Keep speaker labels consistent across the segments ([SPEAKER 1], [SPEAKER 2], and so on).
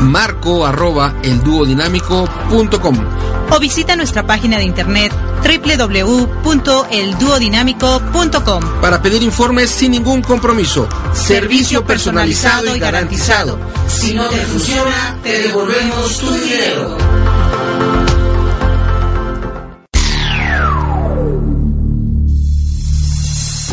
[SPEAKER 1] marco arroba elduodinámico.com
[SPEAKER 2] o visita nuestra página de internet www.elduodinámico.com
[SPEAKER 1] para pedir informes sin ningún compromiso. Servicio personalizado y garantizado.
[SPEAKER 3] Si no te funciona, te devolvemos tu dinero.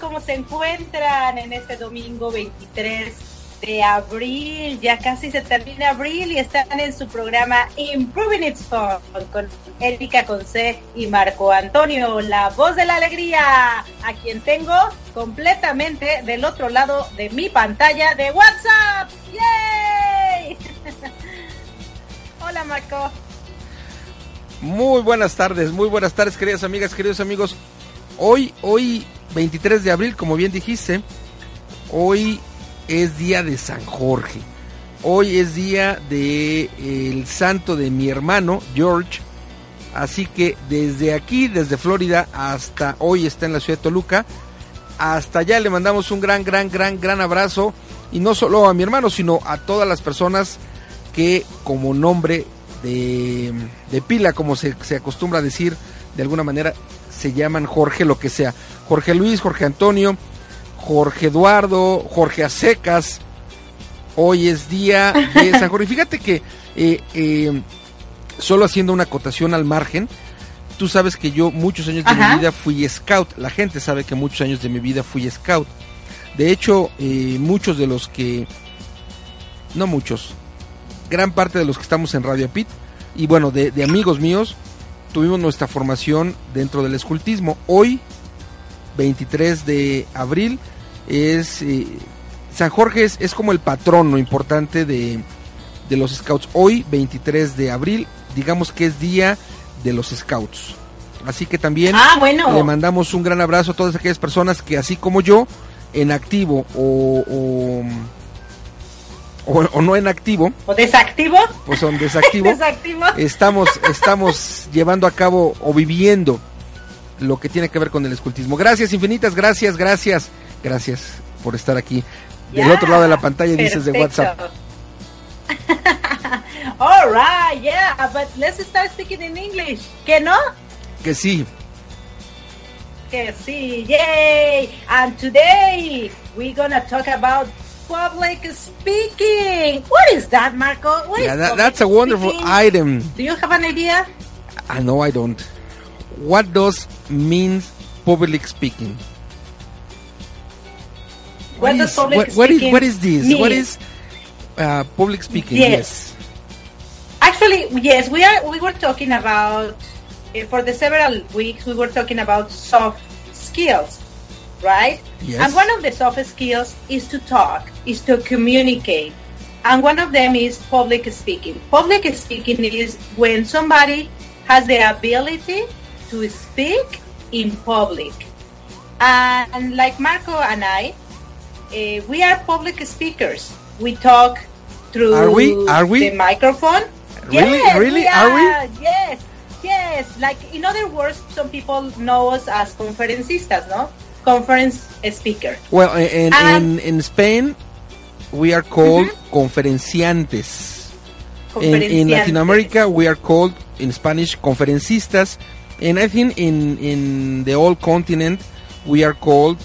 [SPEAKER 2] ¿Cómo se encuentran en este domingo 23 de abril. Ya casi se termina abril y están en su programa Improving It's Fun con Erika Conce y Marco Antonio, la voz de la alegría, a quien tengo completamente del otro lado de mi pantalla de WhatsApp. ¡Yay! Hola Marco.
[SPEAKER 1] Muy buenas tardes, muy buenas tardes queridas amigas, queridos amigos. Hoy, hoy 23 de abril, como bien dijiste, hoy es día de San Jorge. Hoy es día de el santo de mi hermano George. Así que desde aquí, desde Florida hasta hoy está en la ciudad de Toluca, hasta allá le mandamos un gran, gran, gran, gran abrazo. Y no solo a mi hermano, sino a todas las personas que como nombre de, de pila, como se, se acostumbra a decir de alguna manera, se llaman Jorge, lo que sea. Jorge Luis, Jorge Antonio, Jorge Eduardo, Jorge Acecas. Hoy es día de San Jorge. Fíjate que eh, eh, solo haciendo una acotación al margen, tú sabes que yo muchos años de
[SPEAKER 2] Ajá.
[SPEAKER 1] mi vida fui scout. La gente sabe que muchos años de mi vida fui scout. De hecho, eh, muchos de los que, no muchos, gran parte de los que estamos en Radio Pit y bueno, de, de amigos míos, tuvimos nuestra formación dentro del escultismo. Hoy, 23 de abril, es eh, San Jorge es, es como el patrono importante de, de los scouts. Hoy, 23 de abril, digamos que es día de los scouts. Así que también
[SPEAKER 2] Ah, bueno.
[SPEAKER 1] le mandamos un gran abrazo a todas aquellas personas que así como yo, en activo o, o, o- o no en activo,
[SPEAKER 2] ¿O desactivo?
[SPEAKER 1] pues son desactivo,
[SPEAKER 2] Desactivo.
[SPEAKER 1] estamos, estamos llevando a cabo o viviendo lo que tiene que ver con el escultismo. Gracias, infinitas, gracias, gracias, gracias por estar aquí. Del otro lado de la pantalla dices de. WhatsApp.
[SPEAKER 2] All right, yeah, but let's start speaking in English. ¿Que no?
[SPEAKER 1] Que sí,
[SPEAKER 2] Que sí, yay! And today we're gonna talk about public speaking. What is that, Marco? What is
[SPEAKER 1] that- that's a wonderful
[SPEAKER 2] speaking?
[SPEAKER 1] item.
[SPEAKER 2] Do you have an idea?
[SPEAKER 1] I know I don't. What does mean public speaking?
[SPEAKER 2] What does
[SPEAKER 1] is,
[SPEAKER 2] public
[SPEAKER 1] what, what is what is this? What is uh, public speaking?
[SPEAKER 2] Yes. Actually, yes, we are. We were talking about uh, for the several weeks. We were talking about soft skills, right?
[SPEAKER 1] Yes.
[SPEAKER 2] And one of the soft skills is to talk, is to communicate, and one of them is public speaking. Public speaking is when somebody has the ability to speak in public, and like Marco and I, uh, we are public speakers. We talk through
[SPEAKER 1] Are we? Are we?
[SPEAKER 2] the microphone.
[SPEAKER 1] Really?
[SPEAKER 2] Yes,
[SPEAKER 1] Really?
[SPEAKER 2] we
[SPEAKER 1] Are we?
[SPEAKER 2] Yes, yes. Like in other words, some people know us as conferencistas, no? Conference speaker.
[SPEAKER 1] Well, in,
[SPEAKER 2] And-
[SPEAKER 1] in, in Spain, we are called conferenciantes. In, in Latin America, we are called in Spanish conferencistas, and I think in in the whole continent, we are called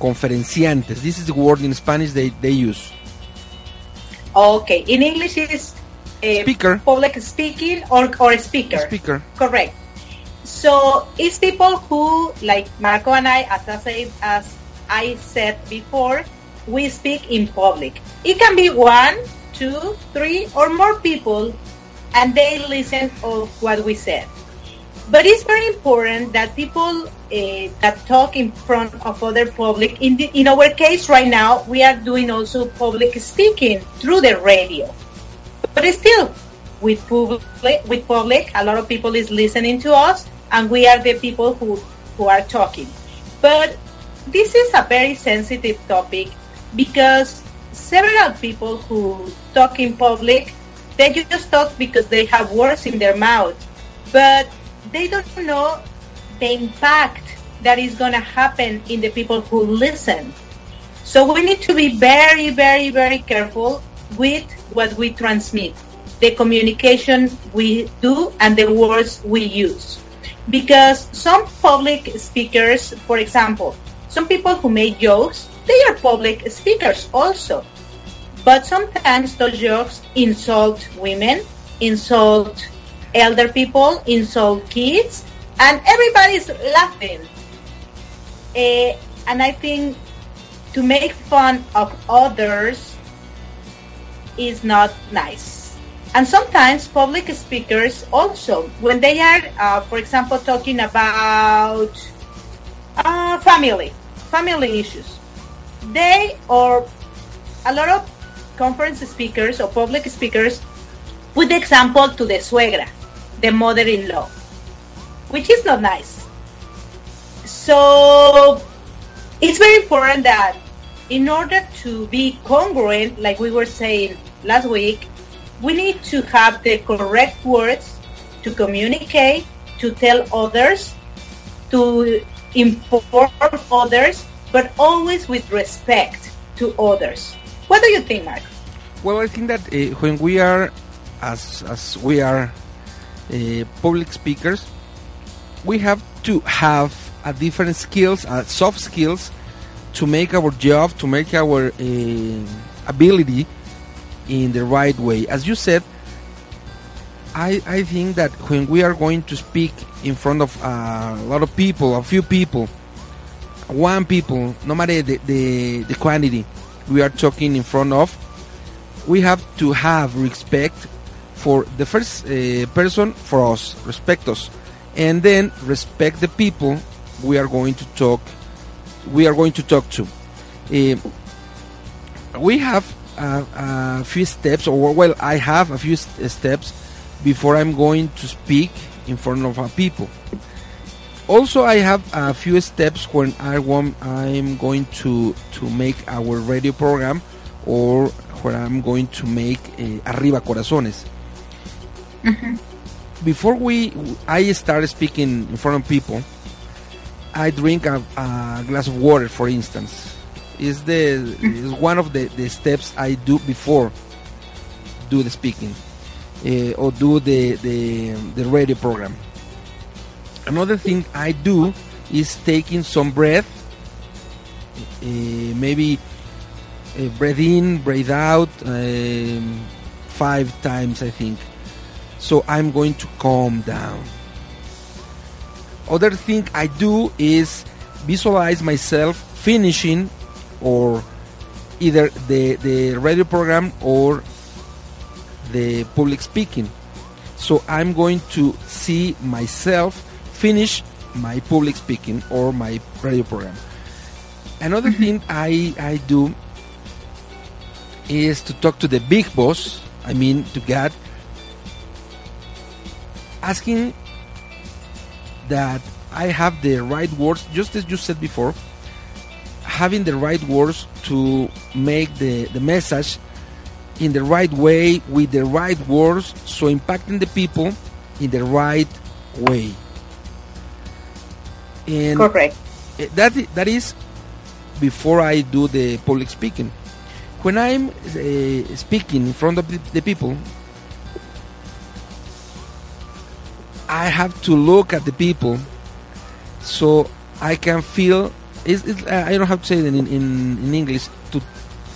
[SPEAKER 1] conferenciantes. This is the word in Spanish they, they use.
[SPEAKER 2] Okay. In English, is uh,
[SPEAKER 1] Speaker.
[SPEAKER 2] public speaking or or speaker.
[SPEAKER 1] Speaker.
[SPEAKER 2] Correct. So it's people who, like Marco and I, as I said, as I said before, we speak in public. It can be one, two, three, or more people, and they listen of what we said. But it's very important that people uh, that talk in front of other public. In, the, in our case right now, we are doing also public speaking through the radio. But still, with public, with public, a lot of people is listening to us, and we are the people who who are talking. But this is a very sensitive topic because several people who talk in public, they just talk because they have words in their mouth, but they don't know the impact that is going to happen in the people who listen. So we need to be very, very, very careful with what we transmit, the communication we do and the words we use. Because some public speakers, for example, some people who make jokes, they are public speakers also. But sometimes those jokes insult women, insult elder people, insult kids, and everybody's laughing. Eh, and I think to make fun of others is not nice. And sometimes public speakers also, when they are, uh, for example, talking about uh, family, family issues, they or a lot of conference speakers or public speakers put the example to the suegra, the mother-in-law, which is not nice. So it's very important that in order to be congruent, like we were saying last week, we need to have the correct words to communicate, to tell others, to inform others, but always with respect to others. What do you think, Mark?
[SPEAKER 1] Well, I think that uh, when we are, as as we are, uh, public speakers, we have to have a different skills, uh, soft skills, to make our job, to make our uh, ability in the right way. As you said, I, I think that when we are going to speak in front of a lot of people, a few people, one people, no matter the, the, the quantity we are talking in front of, we have to have respect for the first uh, person for us, respect us, and then respect the people we are going to talk. We are going to talk to. Uh, we have a, a, few steps, or well, I have a few st steps before I'm going to speak in front of a people. Also, I have a few steps when I want I'm going to to make our radio program or where I'm going to make uh, Arriba Corazones. Mm -hmm. Before we, I start speaking in front of people, I drink a, a glass of water, for instance. Is the is one of the, the steps I do before do the speaking uh, or do the, the the radio program. Another thing I do is taking some breath, uh, maybe uh, breathe in, breathe out um, five times, I think. So I'm going to calm down. Other thing I do is visualize myself finishing or either the, the radio program or the public speaking. So I'm going to see myself finish my public speaking or my radio program. Another mm-hmm. thing I, I do is to talk to the big boss, I mean to God, asking that I have the right words, just as you said before, having the right words to make the, the message in the right way with the right words, so impacting the people in the right way.
[SPEAKER 2] And Correct.
[SPEAKER 1] That that is before I do the public speaking. When I'm uh, speaking in front of the, the people, I have to look at the people so I can feel. It's, it's, I don't have to say it in, in, in English. To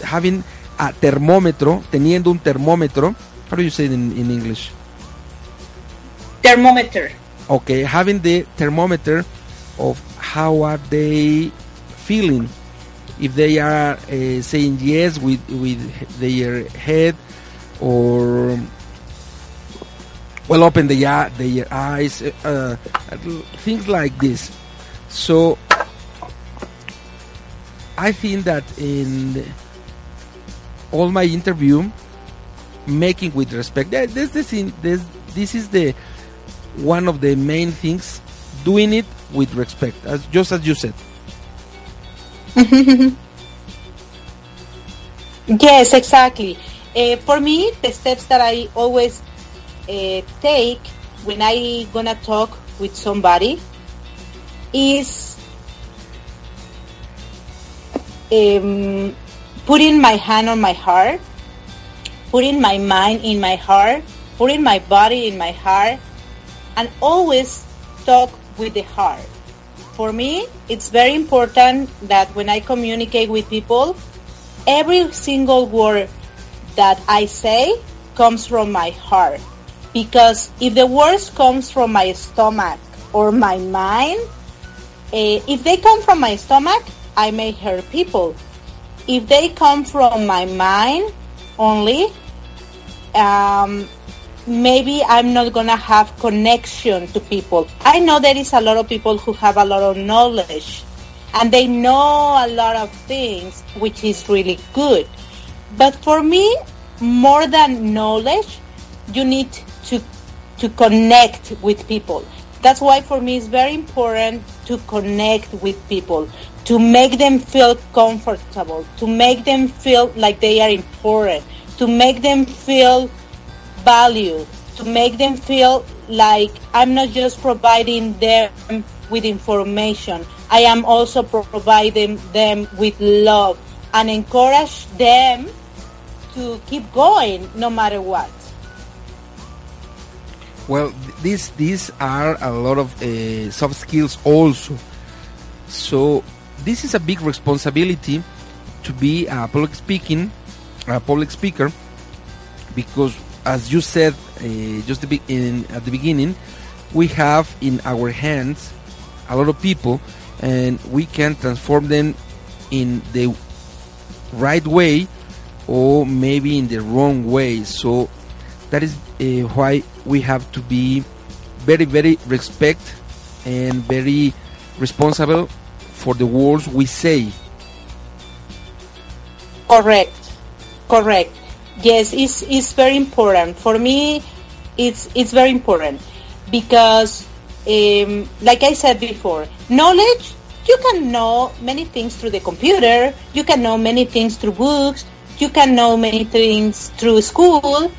[SPEAKER 1] having a termómetro, teniendo un termómetro. How do you say it in, in English?
[SPEAKER 2] Thermometer.
[SPEAKER 1] Okay, having the thermometer of how are they feeling. If they are uh, saying yes with with their head, or well open the, their eyes, uh, things like this. So I think that in all my interview, making with respect, this, this, this, this is the one of the main things. Doing it with respect, as just as you said.
[SPEAKER 2] yes, exactly. Uh, for me, the steps that I always uh, take when I gonna talk with somebody is um, putting my hand on my heart, putting my mind in my heart, putting my body in my heart, and always talk with the heart. For me, it's very important that when I communicate with people, every single word that I say comes from my heart. Because if the words comes from my stomach or my mind, uh, if they come from my stomach, I may hurt people. If they come from my mind only, um, maybe I'm not gonna have connection to people. I know there is a lot of people who have a lot of knowledge and they know a lot of things, which is really good. But for me, more than knowledge, you need to connect with people. That's why for me it's very important to connect with people, to make them feel comfortable, to make them feel like they are important, to make them feel valued, to make them feel like I'm not just providing them with information. I am also providing them with love and encourage them to keep going no matter what.
[SPEAKER 1] Well, these these are a lot of uh, soft skills also. So this is a big responsibility to be a public speaking, a public speaker, because as you said uh, just in, at the beginning, we have in our hands a lot of people, and we can transform them in the right way or maybe in the wrong way. So that is uh, why we have to be very, very respect and very responsible for the words we say.
[SPEAKER 2] Correct, correct. Yes, it's it's very important for me. It's it's very important because, um, like I said before, knowledge you can know many things through the computer. You can know many things through books. You can know many things through school.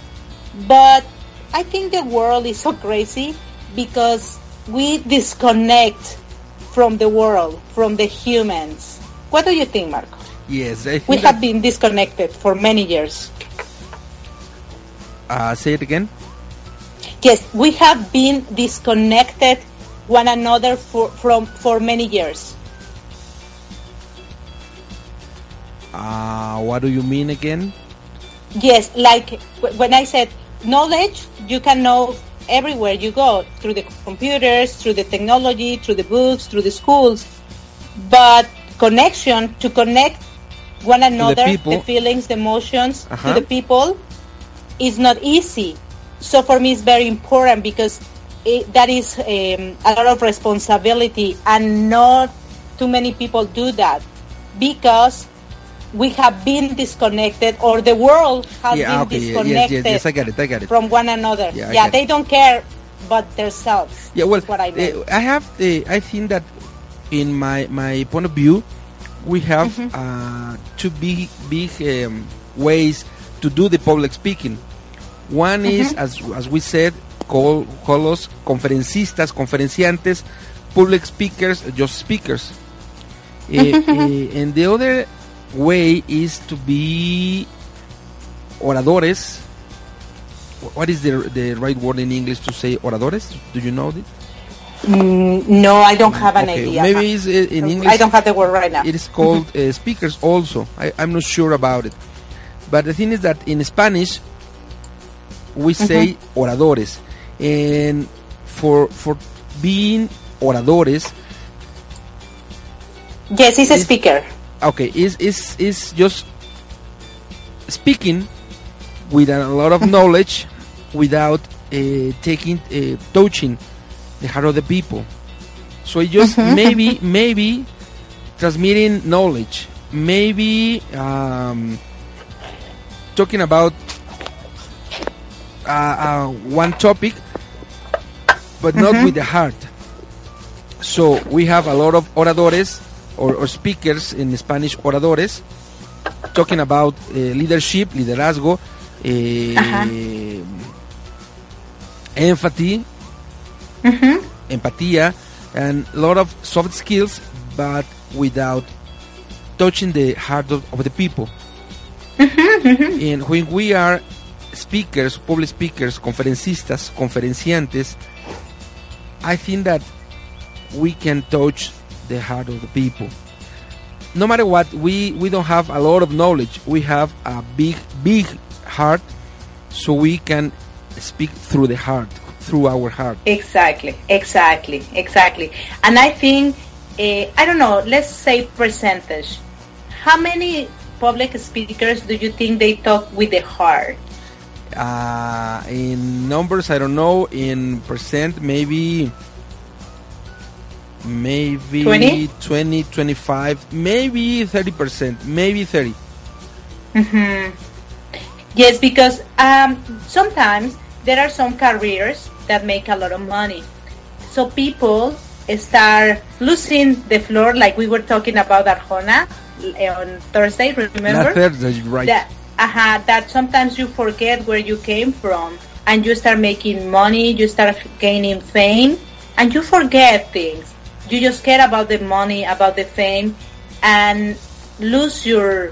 [SPEAKER 2] But I think the world is so crazy because we disconnect from the world, from the humans. What do you think, Marco?
[SPEAKER 1] Yes,
[SPEAKER 2] we have been disconnected for many years.
[SPEAKER 1] Uh, say it again.
[SPEAKER 2] Yes, we have been disconnected one another for from for many years.
[SPEAKER 1] Uh, what do you mean again?
[SPEAKER 2] Yes, like when I said knowledge, you can know everywhere you go through the computers, through the technology, through the books, through the schools. But connection to connect one another, the, the, feelings, the emotions uh-huh. to the people is not easy. So for me, it's very important because it, that is um, a lot of responsibility, and not too many people do that because we have been disconnected, or the world has
[SPEAKER 1] yeah,
[SPEAKER 2] been
[SPEAKER 1] okay,
[SPEAKER 2] disconnected.
[SPEAKER 1] Yes, yes, yes, I get it, I get it.
[SPEAKER 2] From one another. Yeah, yeah they don't care but themselves.
[SPEAKER 1] Yeah, well,
[SPEAKER 2] what I,
[SPEAKER 1] uh, I have, uh, I think that in my my point of view, we have mm-hmm. uh, two big big um, ways to do the public speaking. One mm-hmm. is, as as we said, call, call us conferencistas, conferenciantes, public speakers, just speakers. uh, uh, and the other way is to be oradores. What is the the right word in English to say oradores? Do you know it?
[SPEAKER 2] Mm, no, I don't have an okay. idea.
[SPEAKER 1] Maybe it's uh, in English.
[SPEAKER 2] I don't have the word right now.
[SPEAKER 1] It is called uh, speakers also. I, am not sure about it. But the thing is that in Spanish, we say mm-hmm. oradores. And for, for being oradores.
[SPEAKER 2] Yes, he's a speaker
[SPEAKER 1] okay is is is just speaking with a lot of knowledge without uh, taking uh, touching the heart of the people so it just mm-hmm. maybe maybe transmitting knowledge maybe um, talking about uh, uh one topic but not mm-hmm. with the heart so we have a lot of oradores or, or speakers in Spanish, oradores, talking about uh, leadership, liderazgo, uh, empathy,
[SPEAKER 2] mm-hmm.
[SPEAKER 1] empatía, and a lot of soft skills, but without touching the heart of, of the people. And when we are speakers, public speakers, conferencistas, conferenciantes, I think that we can touch the heart of the people. No matter what, we, we don't have a lot of knowledge. We have a big, big heart, so we can speak through the heart, through our heart.
[SPEAKER 2] Exactly, exactly, exactly. And I think, uh, I don't know, let's say percentage. How many public speakers do you think they talk with the heart?
[SPEAKER 1] Uh, in numbers, I don't know. In percent, maybe maybe
[SPEAKER 2] 20?
[SPEAKER 1] 20 25 maybe 30% maybe 30
[SPEAKER 2] hmm Yes, because um, sometimes there are some careers that make a lot of money. So people start losing the floor, like we were talking about Arjona eh, on Thursday. Remember?
[SPEAKER 1] Thursday, right
[SPEAKER 2] that uh that sometimes you forget where you came from and you start making money you start gaining fame and you forget things you just care about the money about the fame and lose your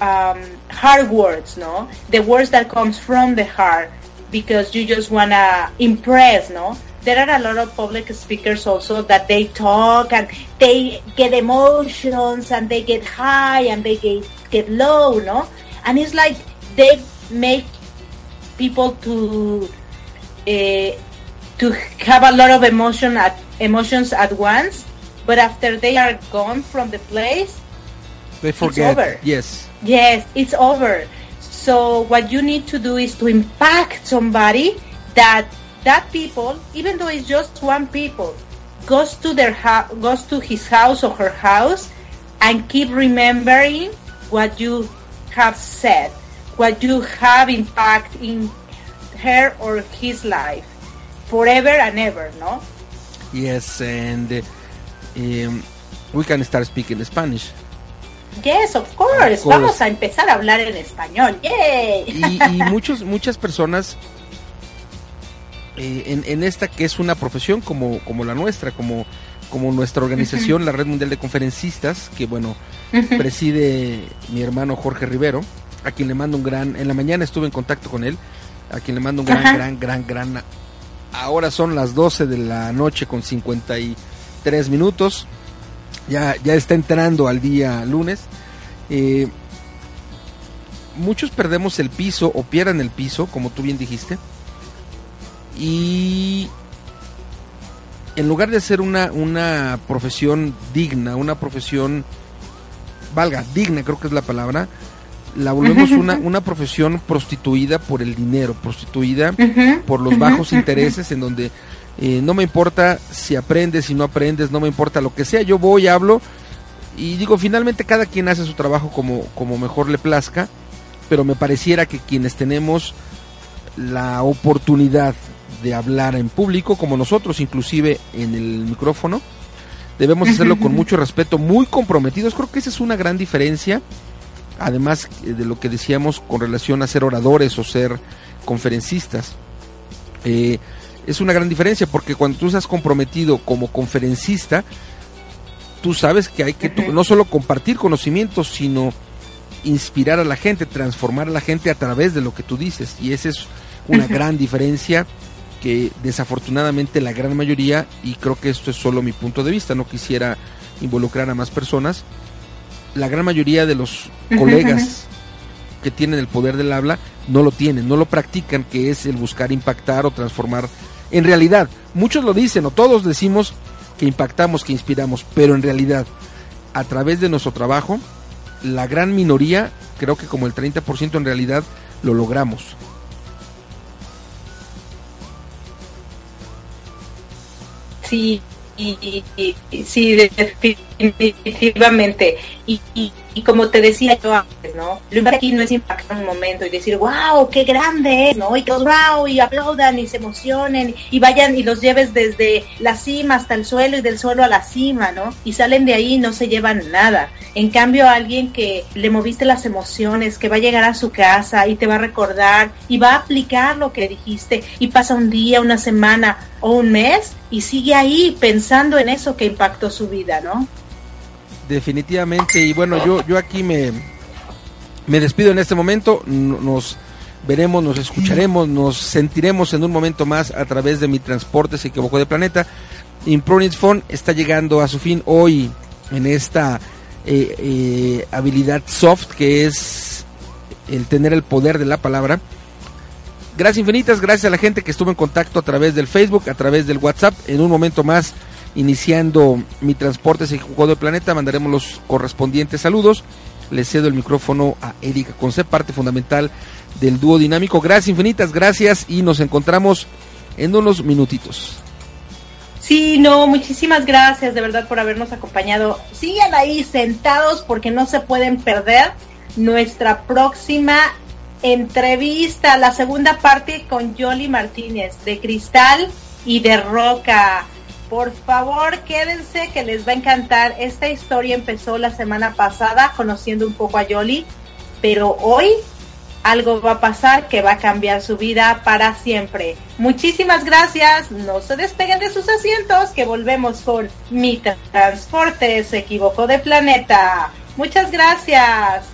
[SPEAKER 2] um, hard words no? The words that comes from the heart because you just wanna impress no? There are a lot of public speakers also that they talk and they get emotions and they get high and they get get low no? And it's like they make people to uh, to have a lot of emotion at emotions at once but after they are gone from the place
[SPEAKER 1] they forget.
[SPEAKER 2] over.
[SPEAKER 1] yes.
[SPEAKER 2] Yes it's over. So what you need to do is to impact somebody that that people even though it's just one people goes to their house goes to his house or her house and keep remembering what you have said, what you have impact in her or his life forever and ever, no?
[SPEAKER 1] yes and um, we can start speaking spanish
[SPEAKER 2] Yes, of course.
[SPEAKER 1] Of course.
[SPEAKER 2] Vamos a empezar a hablar en español. Yay.
[SPEAKER 1] y, y muchos muchas personas eh, en, en esta que es una profesión como, como la nuestra, como, como nuestra organización, la Red Mundial de Conferencistas, que bueno, preside mi hermano Jorge Rivero, a quien le mando un gran, en la mañana estuve en contacto con él, a quien le mando un gran, gran, gran, gran, ahora son las 12 de la noche con 53 minutos, ya, ya está entrando al día lunes. Eh, muchos perdemos el piso o pierden el piso, como tú bien dijiste. Y en lugar de ser una, una profesión digna, una profesión, valga, digna creo que es la palabra, la volvemos una, una profesión prostituida por el dinero, prostituida por los bajos intereses en donde eh, no me importa si aprendes, si no aprendes, no me importa lo que sea, yo voy, hablo y digo, finalmente cada quien hace su trabajo como, como mejor le plazca, pero me pareciera que quienes tenemos la oportunidad de hablar en público, como nosotros, inclusive en el micrófono, debemos hacerlo con mucho respeto, muy comprometidos, creo que esa es una gran diferencia, además eh, de lo que decíamos con relación a ser oradores o ser conferencistas. Eh, es una gran diferencia porque cuando tú estás comprometido como conferencista, tú sabes que hay que no solo compartir conocimientos, sino inspirar a la gente, transformar a la gente a través de lo que tú dices. Y esa es una gran diferencia que desafortunadamente la gran mayoría, y creo que esto es solo mi punto de vista, no quisiera involucrar a más personas, la gran mayoría de los colegas que tienen el poder del habla no lo tienen, no lo practican, que es el buscar impactar o transformar. En realidad, muchos lo dicen o todos decimos que impactamos, que inspiramos, pero en realidad, a través de nuestro trabajo, la gran minoría, creo que como el 30% en realidad, lo logramos.
[SPEAKER 2] Sí, sí, definitivamente. Y, y, y como te decía yo antes, ¿no? Lo importante aquí no es impactar un momento y decir, wow, qué grande es, ¿no? Y todos, wow, y aplaudan y se emocionen y vayan y los lleves desde la cima hasta el suelo y del suelo a la cima, ¿no? Y salen de ahí y no se llevan nada. En cambio, alguien que le moviste las emociones, que va a llegar a su casa y te va a recordar y va a aplicar lo que dijiste y pasa un día, una semana o un mes y sigue ahí pensando en eso que impactó su vida, ¿no?
[SPEAKER 1] Definitivamente, y bueno, yo, yo aquí me, me despido en este momento, nos veremos, nos escucharemos, nos sentiremos en un momento más a través de mi transporte se equivocó de planeta. Imprunit Phone está llegando a su fin hoy en esta eh, eh, habilidad soft que es el tener el poder de la palabra. Gracias infinitas, gracias a la gente que estuvo en contacto a través del Facebook, a través del WhatsApp. En un momento más, iniciando mi transporte se jugó del planeta, mandaremos los correspondientes saludos. le cedo el micrófono a Erika Conce, parte fundamental del dúo dinámico. Gracias infinitas, gracias y nos encontramos en unos minutitos.
[SPEAKER 2] Sí, no, muchísimas gracias de verdad por habernos acompañado. Sigan ahí sentados porque no se pueden perder nuestra próxima entrevista, la segunda parte con Yoli Martínez de Cristal y de Roca. Por favor, quédense que les va a encantar. Esta historia empezó la semana pasada conociendo un poco a Yoli, pero hoy algo va a pasar que va a cambiar su vida para siempre. Muchísimas gracias. No se despeguen de sus asientos que volvemos con Mi Transporte se equivocó de planeta. Muchas gracias.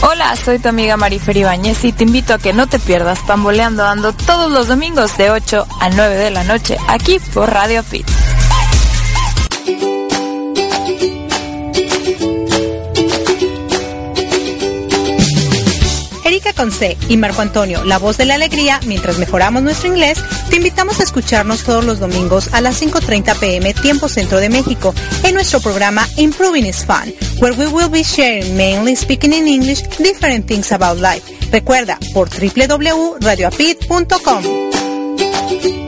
[SPEAKER 4] Hola, soy tu amiga Marifer Ibáñez y te invito a que no te pierdas Pamboleando Ando todos los domingos de 8 a 9 de la noche aquí por Radio Pit.
[SPEAKER 5] Erika Conce y Marco Antonio, la voz de la alegría, mientras mejoramos nuestro inglés, te invitamos a escucharnos todos los domingos a las 5.30 pm tiempo centro de México en nuestro programa Improving is Fun, where we will be sharing mainly speaking in English different things about life. Recuerda por www.radioapit.com.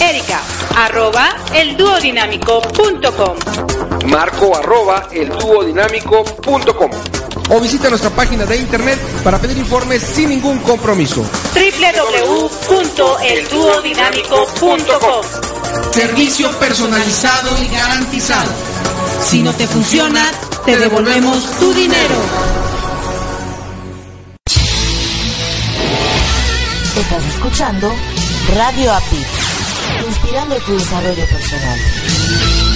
[SPEAKER 6] Erika, arroba elduodinámico.com.
[SPEAKER 1] Marco arroba elduodinámico.com o visita nuestra página de internet para pedir informes sin ningún compromiso.
[SPEAKER 6] www.elduodinámico.com.
[SPEAKER 3] Servicio personalizado y garantizado.
[SPEAKER 6] Si no te funciona, te devolvemos tu dinero.
[SPEAKER 7] Estás escuchando Radio API, inspirando tu desarrollo personal.